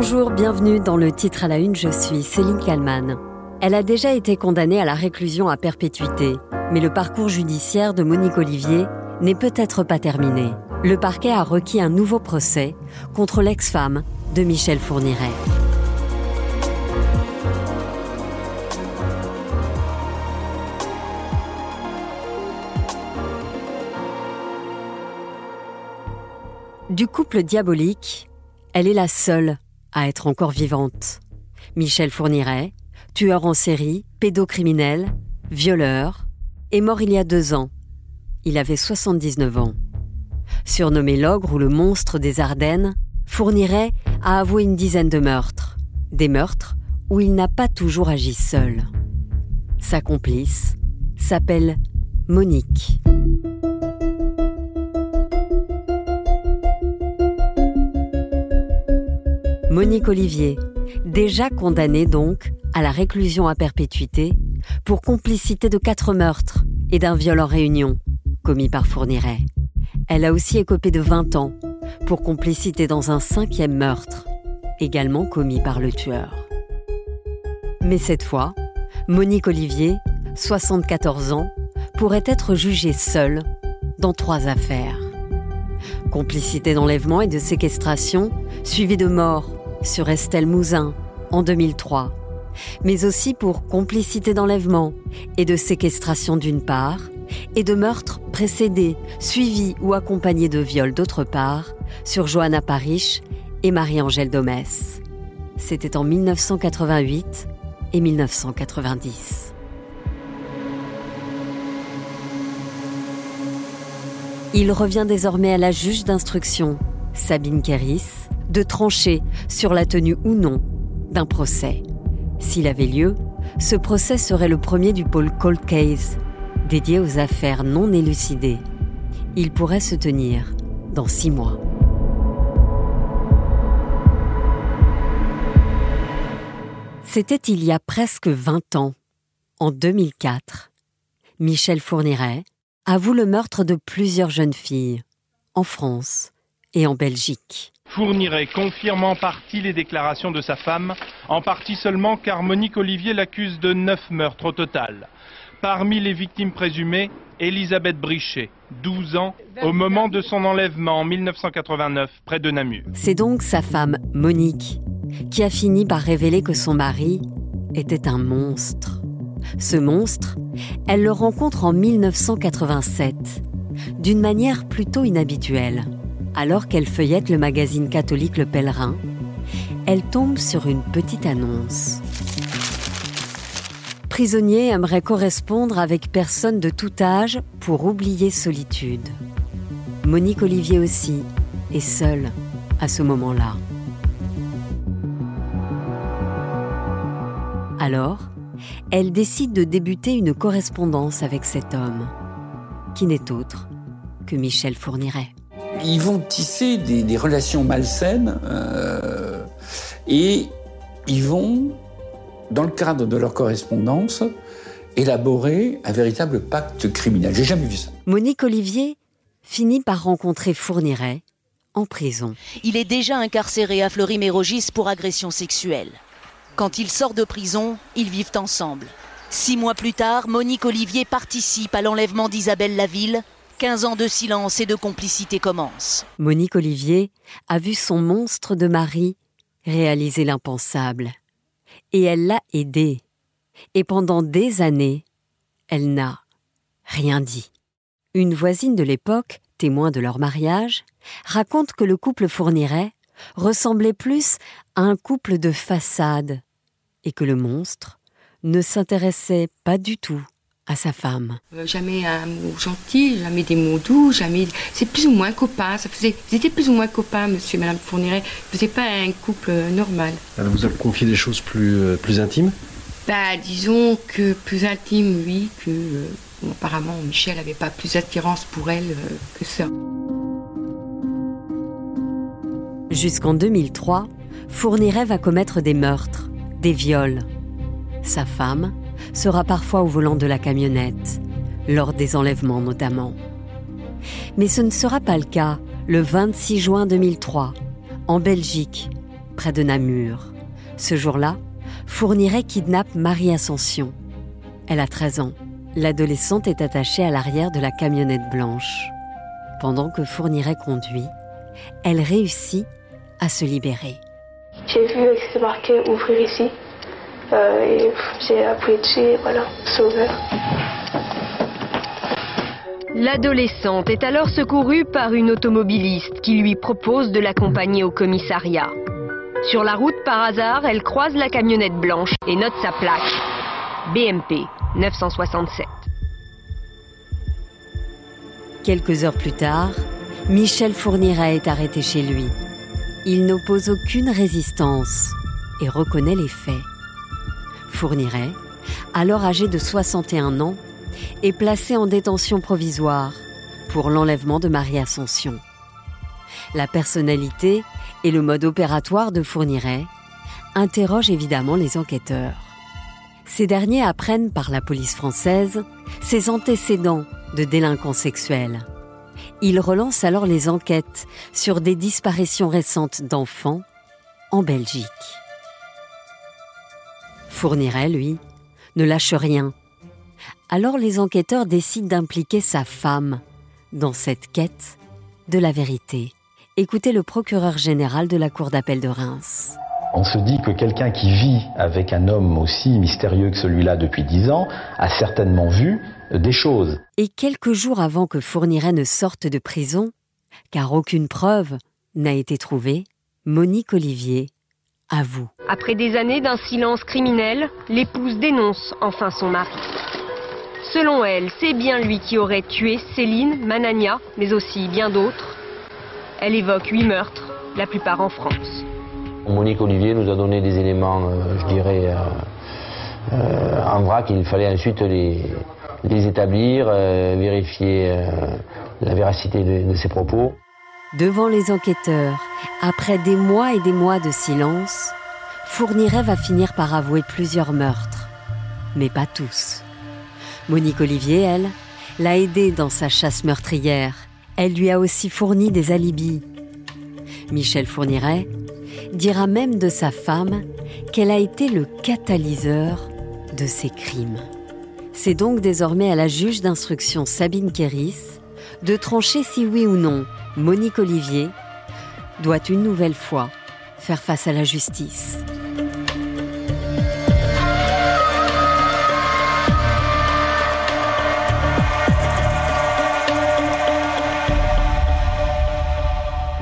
Bonjour, bienvenue dans le titre à la une, je suis Céline Kalman. Elle a déjà été condamnée à la réclusion à perpétuité, mais le parcours judiciaire de Monique Olivier n'est peut-être pas terminé. Le parquet a requis un nouveau procès contre l'ex-femme de Michel Fourniret. Du couple diabolique, elle est la seule à être encore vivante. Michel Fourniret, tueur en série, pédocriminel, violeur, est mort il y a deux ans. Il avait 79 ans. Surnommé l'ogre ou le monstre des Ardennes, Fourniret a avoué une dizaine de meurtres. Des meurtres où il n'a pas toujours agi seul. Sa complice s'appelle Monique. Monique Olivier, déjà condamnée donc à la réclusion à perpétuité pour complicité de quatre meurtres et d'un viol en réunion commis par Fourniret. Elle a aussi écopé de 20 ans pour complicité dans un cinquième meurtre, également commis par le tueur. Mais cette fois, Monique Olivier, 74 ans, pourrait être jugée seule dans trois affaires. Complicité d'enlèvement et de séquestration, suivie de mort sur Estelle Mouzin en 2003, mais aussi pour complicité d'enlèvement et de séquestration d'une part, et de meurtres précédés, suivis ou accompagnés de viols d'autre part, sur Johanna Parish et Marie-Angèle Domès. C'était en 1988 et 1990. Il revient désormais à la juge d'instruction, Sabine Kéris, de trancher sur la tenue ou non d'un procès. S'il avait lieu, ce procès serait le premier du pôle Cold Case, dédié aux affaires non élucidées. Il pourrait se tenir dans six mois. C'était il y a presque 20 ans, en 2004. Michel Fourniret avoue le meurtre de plusieurs jeunes filles, en France et en Belgique. Fourniret confirme en partie les déclarations de sa femme, en partie seulement car Monique Olivier l'accuse de neuf meurtres au total. Parmi les victimes présumées, Elisabeth Brichet, 12 ans, au moment de son enlèvement en 1989 près de Namur. C'est donc sa femme, Monique, qui a fini par révéler que son mari était un monstre. Ce monstre, elle le rencontre en 1987, d'une manière plutôt inhabituelle. Alors qu'elle feuillette le magazine catholique Le Pèlerin, elle tombe sur une petite annonce. Prisonnier aimerait correspondre avec personne de tout âge pour oublier solitude. Monique Olivier aussi est seule à ce moment-là. Alors, elle décide de débuter une correspondance avec cet homme, qui n'est autre que Michel Fourniret ils vont tisser des, relations malsaines euh, et ils vont, dans le cadre de leur correspondance, élaborer un véritable pacte criminel. J'ai jamais vu ça. Monique Olivier finit par rencontrer Fourniret en prison. Il est déjà incarcéré à Fleury-Mérogis pour agression sexuelle. Quand il sort de prison, ils vivent ensemble. Six mois plus tard, Monique Olivier participe à l'enlèvement d'Isabelle Laville, 15 ans de silence et de complicité commencent. Monique Olivier a vu son monstre de mari réaliser l'impensable. Et elle l'a aidé. Et pendant des années, elle n'a rien dit. Une voisine de l'époque, témoin de leur mariage, raconte que le couple Fourniret ressemblait plus à un couple de façade et que le monstre ne s'intéressait pas du tout à sa femme. Euh, jamais un mot gentil, jamais des mots doux, jamais. C'est plus ou moins copain. Ça faisait, ils étaient plus ou moins copains, monsieur et madame Fourniret. Ils faisaient pas un couple euh, normal. Elle vous a confié des choses plus, euh, plus intimes? Bah, disons que plus intime, oui, que. apparemment, Michel n'avait pas plus d'attirance pour elle que ça. Jusqu'en 2003, Fourniret va commettre des meurtres, des viols. Sa femme, sera parfois au volant de la camionnette, lors des enlèvements notamment. Mais ce ne sera pas le cas le 26 juin 2003, en Belgique, près de Namur. Ce jour-là, Fourniret kidnappe Marie Ascension. Elle a 13 ans. L'adolescente est attachée à l'arrière de la camionnette blanche. Pendant que Fourniret conduit, elle réussit à se libérer. J'ai vu que c'était marqué ouvrir ici. Euh, et j'ai appuyé dessus et voilà, sauveur. L'adolescente est alors secourue par une automobiliste qui lui propose de l'accompagner au commissariat. Sur la route, par hasard, elle croise la camionnette blanche et note sa plaque. BMP 967. Quelques heures plus tard, Michel Fourniret est arrêté chez lui. Il n'oppose aucune résistance et reconnaît les faits. Fourniret, alors âgé de 61 ans, est placé en détention provisoire pour l'enlèvement de Marie Ascension. La personnalité et le mode opératoire de Fourniret interrogent évidemment les enquêteurs. Ces derniers apprennent par la police française ses antécédents de délinquants sexuels. Ils relancent alors les enquêtes sur des disparitions récentes d'enfants en Belgique. Fourniret, lui, ne lâche rien. Alors les enquêteurs décident d'impliquer sa femme dans cette quête de la vérité. Écoutez le procureur général de la Cour d'appel de Reims. On se dit que quelqu'un qui vit avec un homme aussi mystérieux que celui-là depuis dix ans a certainement vu des choses. Et quelques jours avant que Fourniret ne sorte de prison, car aucune preuve n'a été trouvée, Monique Olivier avoue. Après des années d'un silence criminel, l'épouse dénonce enfin son mari. Selon elle, c'est bien lui qui aurait tué Céline, Manania, mais aussi bien d'autres. Elle évoque huit meurtres, la plupart en France. Monique Olivier nous a donné des éléments, euh, je dirais, euh, euh, en vrac. Il fallait ensuite les, les établir, euh, vérifier euh, la véracité de, de ses propos. Devant les enquêteurs, après des mois et des mois de silence, Fourniret va finir par avouer plusieurs meurtres, mais pas tous. Monique Olivier, elle, l'a aidé dans sa chasse meurtrière. Elle lui a aussi fourni des alibis. Michel Fourniret dira même de sa femme qu'elle a été le catalyseur de ses crimes. C'est donc désormais à la juge d'instruction Sabine Kéris de trancher si oui ou non Monique Olivier doit une nouvelle fois faire face à la justice.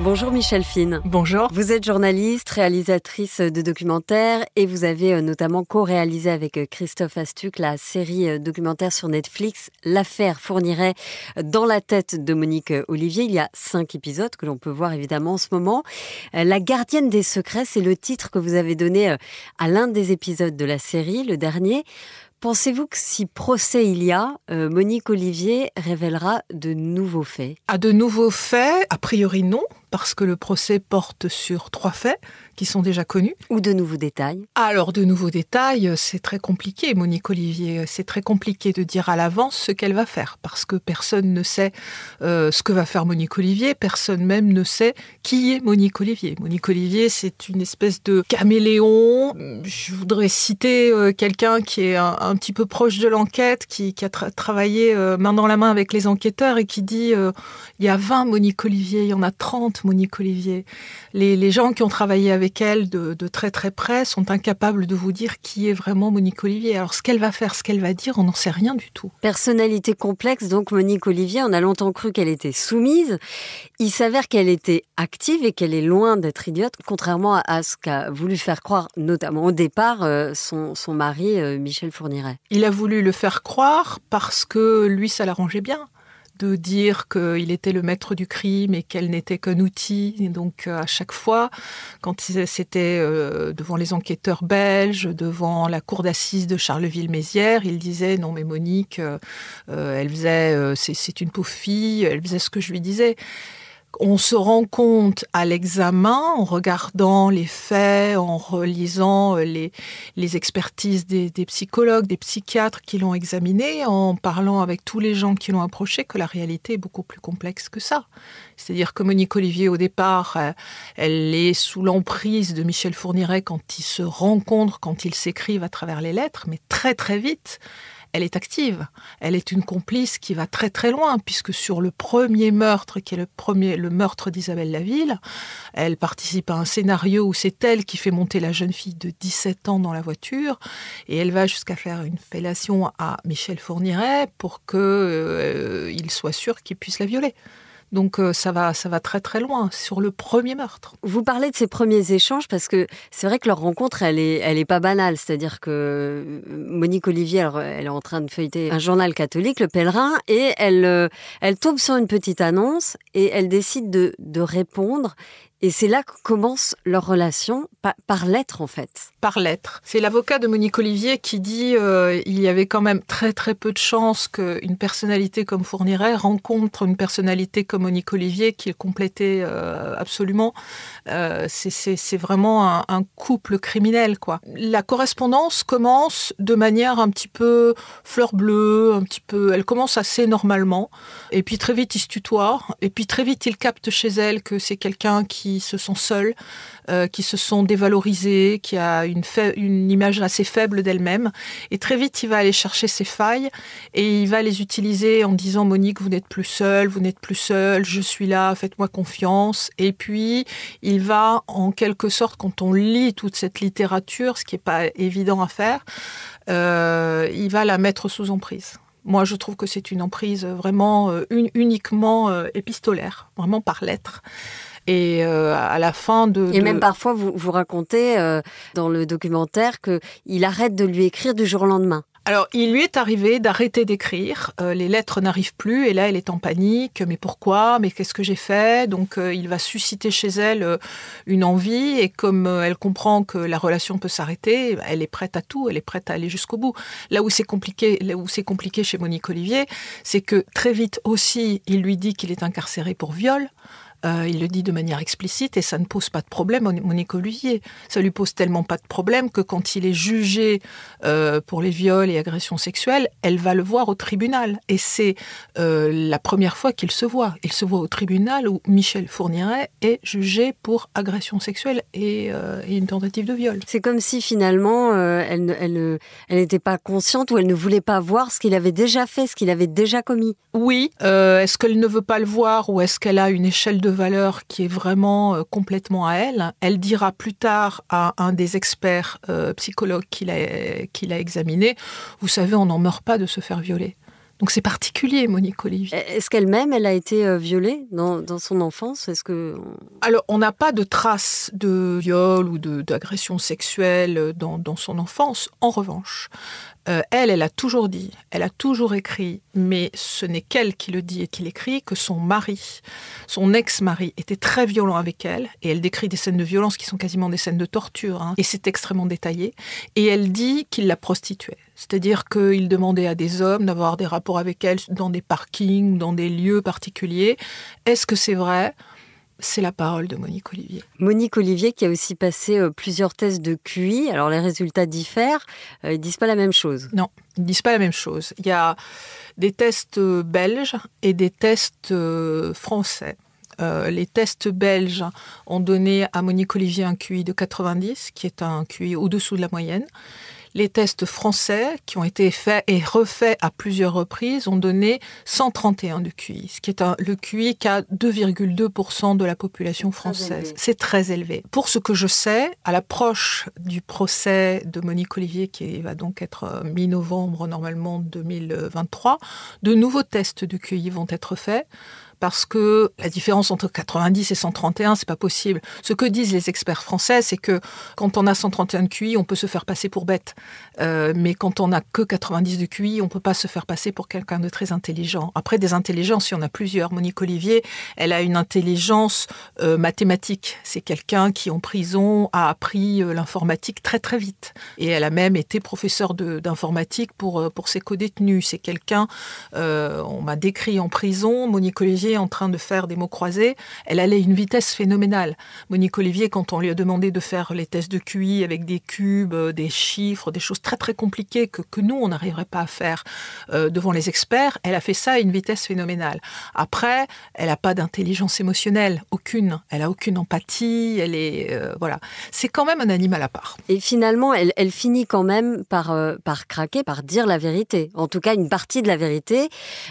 Bonjour Michel Fine. Bonjour. Vous êtes journaliste, réalisatrice de documentaires et vous avez euh, notamment co-réalisé avec euh, Christophe Astuc la série euh, documentaire sur Netflix L'affaire fournirait dans la tête de Monique Olivier. Il y a cinq épisodes que l'on peut voir évidemment en ce moment. La gardienne des secrets, c'est le titre que vous avez donné à l'un des épisodes de la série, le dernier. Pensez-vous que si procès il y a, euh, Monique Olivier révélera de nouveaux faits? À de nouveaux faits, a priori non, parce que le procès porte sur trois faits qui sont déjà connus. Ou de nouveaux détails Alors, de nouveaux détails, c'est très compliqué, Monique Olivier. C'est très compliqué de dire à l'avance ce qu'elle va faire, parce que personne ne sait euh, ce que va faire Monique Olivier, personne même ne sait qui est Monique Olivier. Monique Olivier, c'est une espèce de caméléon. Je voudrais citer euh, quelqu'un qui est un, un, petit peu proche de l'enquête, qui, qui, a tra travaillé euh, main dans la main avec les enquêteurs et qui dit il y a 20 Monique Olivier, il y en a 30 Monique Olivier. Les, les gens qui ont travaillé avec elle de, de, très très près sont incapables de vous dire qui est vraiment Monique Olivier. Alors ce qu'elle va faire, ce qu'elle va dire, on n'en sait rien du tout. Personnalité complexe, donc Monique Olivier, on a longtemps cru qu'elle était soumise. Il s'avère qu'elle était active et qu'elle est loin d'être idiote, contrairement à ce qu'a voulu faire croire, notamment au départ, euh, son, son, mari euh, Michel Fourniret. Il a voulu le faire croire parce que lui, ça l'arrangeait bien de dire qu'il était le maître du crime et qu'elle n'était qu'un outil. Donc à chaque fois, quand c'était euh, devant les enquêteurs belges, devant la cour d'assises de Charleville-Mézières, il disait non mais Monique, euh, elle faisait, euh, c'est une pauvre fille, elle faisait ce que je lui disais On se rend compte à l'examen, en regardant les faits, en relisant les, les expertises des, des psychologues, des psychiatres qui l'ont examiné, en parlant avec tous les gens qui l'ont approché, que la réalité est beaucoup plus complexe que ça. C'est-à-dire que Monique Olivier, au départ, euh, elle est sous l'emprise de Michel Fourniret quand ils se rencontrent, quand ils s'écrivent à travers les lettres, mais très très vite, elle est active. Elle est une complice qui va très très loin, puisque sur le premier meurtre, qui est le meurtre d'Isabelle Laville, elle participe à un scénario où c'est elle qui fait monter la jeune fille de 17 ans dans la voiture, et elle va jusqu'à faire une fellation à Michel Fourniret pour qu'il euh, soit sûr qu'il puisse la violer. Donc euh, ça va, ça va très très loin sur le premier meurtre. Vous parlez de ces premiers échanges parce que c'est vrai que leur rencontre, elle est, elle est pas banale. C'est-à-dire que euh, Monique Olivier, elle, est en train de feuilleter un journal catholique, Le Pèlerin, et elle, euh, elle tombe sur une petite annonce et elle décide de, de répondre. Et c'est là que commence leur relation, par, lettre en fait. Par lettre. C'est l'avocat de Monique Olivier qui dit euh, il y avait quand même très très peu de chances qu'une personnalité comme Fourniret rencontre une personnalité comme Monique Olivier qui est complétée euh, absolument. Euh, c'est vraiment un, couple criminel quoi. La correspondance commence de manière un petit peu fleur bleue, un petit peu. Elle commence assez normalement. Et puis très vite il se tutoie. Et puis très vite il capte chez elle que c'est quelqu'un qui qui se sont seuls, euh, qui se sont dévalorisés, qui a une, une image assez faible d'elle-même. Et très vite, il va aller chercher ses failles et il va les utiliser en disant Monique, vous n'êtes plus seule, vous n'êtes plus seule, je suis là, faites-moi confiance. Et puis, il va en quelque sorte, quand on lit toute cette littérature, ce qui n'est pas évident à faire, euh, il va la mettre sous emprise. Moi, je trouve que c'est une emprise vraiment euh, uniquement épistolaire, vraiment par lettre. Et euh, à la fin de... Et même parfois, vous, vous racontez euh, dans le documentaire qu'il arrête de lui écrire du jour au lendemain. Alors, il lui est arrivé d'arrêter d'écrire. Euh, les lettres n'arrivent plus et là, elle est en panique. Mais pourquoi? Mais qu'est-ce que j'ai fait? Donc, il va susciter chez elle une envie et comme elle comprend que la relation peut s'arrêter, elle est prête à tout. Elle est prête à aller jusqu'au bout. Là où c'est compliqué, là où c'est compliqué chez Monique Olivier, c'est que très vite aussi, il lui dit qu'il est incarcéré pour viol. Euh, il le dit de manière explicite et ça ne pose pas de problème Monique Olivier. Ça lui pose tellement pas de problème que quand il est jugé euh, pour les viols et agressions sexuelles, elle va le voir au tribunal. Et c'est euh, la première fois qu'il se voit. Il se voit au tribunal où Michel Fourniret est jugé pour agression sexuelle et, une tentative de viol. C'est comme si finalement elle n'était pas consciente ou elle ne voulait pas voir ce qu'il avait déjà fait, ce qu'il avait déjà commis. Oui. est-ce qu'elle ne veut pas le voir ou est-ce qu'elle a une échelle de valeur qui est vraiment euh, complètement à elle. Elle dira plus tard à un des experts euh, psychologues qui l'a examiné, vous savez, on n'en meurt pas de se faire violer. Donc c'est particulier, Monique Olivier. Est-ce qu'elle-même, elle a été euh, violée dans, son enfance? Est-ce que alors on n'a pas de traces de viol ou d'agression sexuelle dans, dans, son enfance. En revanche, euh, elle, elle a toujours dit, elle a toujours écrit, mais ce n'est qu'elle qui le dit et qui l'écrit, que son mari, son ex-mari, était très violent avec elle, et elle décrit des scènes de violence qui sont quasiment des scènes de torture, hein, et c'est extrêmement détaillé, et elle dit qu'il la prostituait. C'est-à-dire qu'il demandait à des hommes d'avoir des rapports avec elle dans des parkings, dans des lieux particuliers. Est-ce que c'est vrai? C'est la parole de Monique Olivier. Monique Olivier qui a aussi passé euh, plusieurs tests de QI. Alors les résultats diffèrent. Ils euh, ils disent pas la même chose. Non, ils disent pas la même chose. Il y a des tests euh, belges et des tests français. les tests belges ont donné à Monique Olivier un QI de 90, qui est un QI au-dessous de la moyenne. Les tests français, qui ont été faits et refaits à plusieurs reprises, ont donné 131 de QI, ce qui est un, le QI qu'a 2,2% de la population française. C'est très élevé. Pour ce que je sais, à l'approche du procès de Monique Olivier, qui va donc être euh, mi-novembre normalement 2023, de nouveaux tests de QI vont être faits parce que la différence entre 90 et 131, c'est pas possible. Ce que disent les experts français, c'est que quand on a 131 de QI, on peut se faire passer pour bête. Euh, mais quand on a que 90 de QI, on peut pas se faire passer pour quelqu'un de très intelligent. Après, des intelligences, il y en a plusieurs. Monique Olivier, elle a une intelligence euh, mathématique. C'est quelqu'un qui, en prison, a appris euh, l'informatique très très vite. Et elle a même été professeure d'informatique pour, pour ses co-détenus. C'est quelqu'un, on m'a décrit en prison, Monique Olivier En train de faire des mots croisés, elle allait à une vitesse phénoménale. Monique Olivier, quand on lui a demandé de faire les tests de QI avec des cubes, euh, des chiffres, des choses très très compliquées que, que nous, on n'arriverait pas à faire euh, devant les experts, elle a fait ça à une vitesse phénoménale. Après, elle n'a pas d'intelligence émotionnelle, aucune. Elle a aucune empathie, elle est... Euh, voilà. C'est quand même un animal à part. Et finalement, elle, elle finit quand même par, par craquer, par dire la vérité. En tout cas, une partie de la vérité.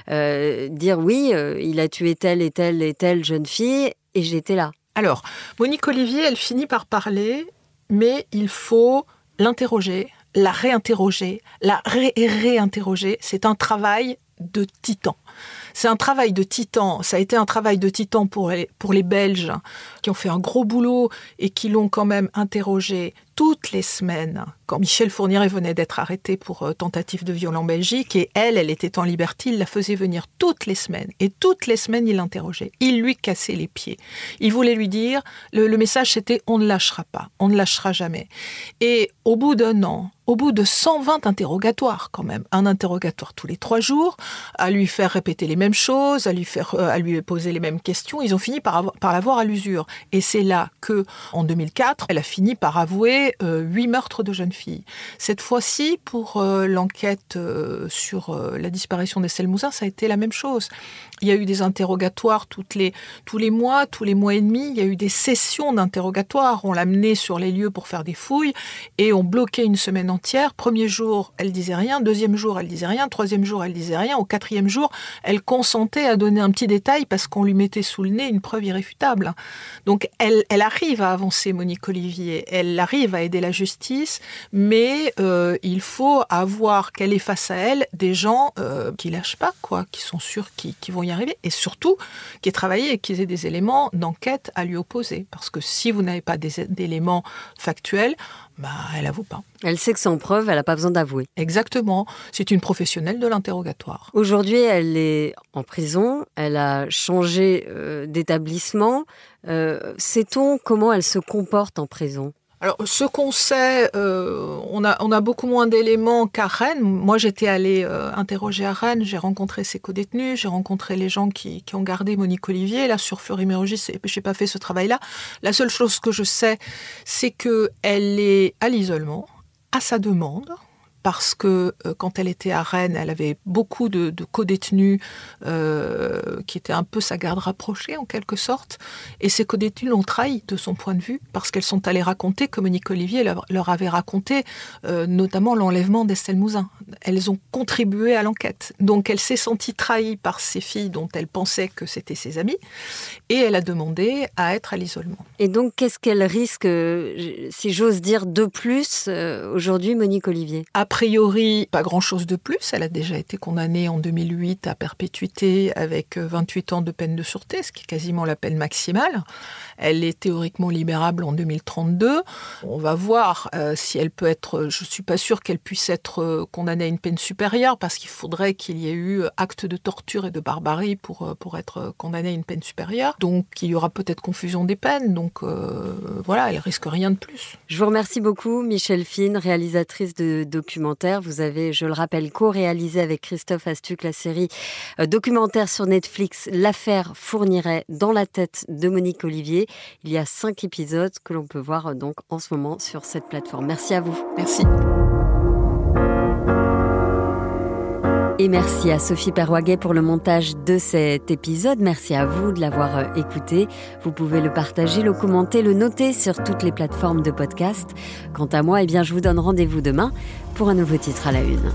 dire oui, il a tué telle et telle et telle jeune fille et j'étais là. Alors, Monique Olivier, elle finit par parler, mais il faut l'interroger, la réinterroger, la ré réinterroger. C'est un travail de titan. C'est un travail de titan. Ça a été un travail de titan pour les, pour les Belges qui ont fait un gros boulot et qui l'ont quand même interrogé toutes les semaines, quand Michel Fourniret venait d'être arrêté pour euh, tentative de viol en Belgique, et elle, elle était en liberté, il la faisait venir toutes les semaines. Et toutes les semaines, il l'interrogeait. Il lui cassait les pieds. Il voulait lui dire, le, le message c'était on ne lâchera pas, on ne lâchera jamais. Et au bout d'un an, au bout de 120 interrogatoires quand même, un interrogatoire tous les trois jours, à lui faire répéter les mêmes choses, à lui faire, euh, à lui poser les mêmes questions, ils ont fini par, avoir, par l'avoir à l'usure. Et c'est là que, en 2004, elle a fini par avouer euh, huit meurtres de jeunes filles. Cette fois-ci, pour euh, l'enquête sur la disparition d'Estelle Mouzin, ça a été la même chose. Il y a eu des interrogatoires toutes les, tous les mois, tous les mois et demi. Il y a eu des sessions d'interrogatoires. On l'a menée sur les lieux pour faire des fouilles et on bloquait une semaine Premier jour, elle disait rien. Deuxième jour, elle disait rien. Troisième jour, elle disait rien. Au quatrième jour, elle consentait à donner un petit détail parce qu'on lui mettait sous le nez une preuve irréfutable. Donc, elle, arrive à avancer, Monique Olivier. Elle arrive à aider la justice, mais euh, il faut avoir qu'elle est face à elle des gens euh, qui lâchent pas, quoi, qui sont sûrs qu'ils vont y arriver, et surtout qui aient travaillé et qui aient des éléments d'enquête à lui opposer. Parce que si vous n'avez pas d'éléments factuels, bah, elle avoue pas. Elle sait que sans preuve, elle n'a pas besoin d'avouer. Exactement. C'est une professionnelle de l'interrogatoire. Aujourd'hui, elle est en prison. Elle a changé euh, d'établissement. Sait-on comment elle se comporte en prison? Alors, ce qu'on sait, euh, on, a, beaucoup moins d'éléments qu'à Rennes. Moi, j'étais allée euh, interroger à Rennes, j'ai rencontré ses co-détenus, j'ai rencontré les gens qui, ont gardé Monique Olivier. Là, sur Fleury-Mérogis, je n'ai pas fait ce travail-là. La seule chose que je sais, c'est qu'elle est à l'isolement, à sa demande parce que euh, quand elle était à Rennes, elle avait beaucoup de, de co-détenus euh, qui étaient un peu sa garde rapprochée en quelque sorte. Et ces co-détenus l'ont trahi de son point de vue parce qu'elles sont allées raconter, comme Monique Olivier leur, avait raconté, euh, notamment l'enlèvement d'Estelle Mouzin. Elles ont contribué à l'enquête. Donc elle s'est sentie trahie par ces filles dont elle pensait que c'était ses amies et elle a demandé à être à l'isolement. Et donc qu'est-ce qu'elle risque, si j'ose dire, de plus aujourd'hui, Monique Olivier? Priori, pas grand-chose de plus. Elle a déjà été condamnée en 2008 à perpétuité avec 28 ans de peine de sûreté, ce qui est quasiment la peine maximale. Elle est théoriquement libérable en 2032. On va voir euh, si elle peut être. Je suis pas sûre qu'elle puisse être euh, condamnée à une peine supérieure parce qu'il faudrait qu'il y ait eu acte de torture et de barbarie pour euh, pour être condamnée à une peine supérieure. Donc il y aura peut-être confusion des peines. Donc voilà, elle risque rien de plus. Je vous remercie beaucoup, Michel Fine, réalisatrice de documents vous avez, je le rappelle, co-réalisé avec Christophe Astuc la série euh, documentaire sur Netflix L'affaire fournirait dans la tête de Monique Olivier. Il y a cinq épisodes que l'on peut voir euh, donc en ce moment sur cette plateforme. Merci à vous. Merci. Et merci à Sophie Perwaguet pour le montage de cet épisode. Merci à vous de l'avoir euh, écouté. Vous pouvez le partager, le commenter, le noter sur toutes les plateformes de podcast. Quant à moi, eh bien, je vous donne rendez-vous demain pour un nouveau titre à la une.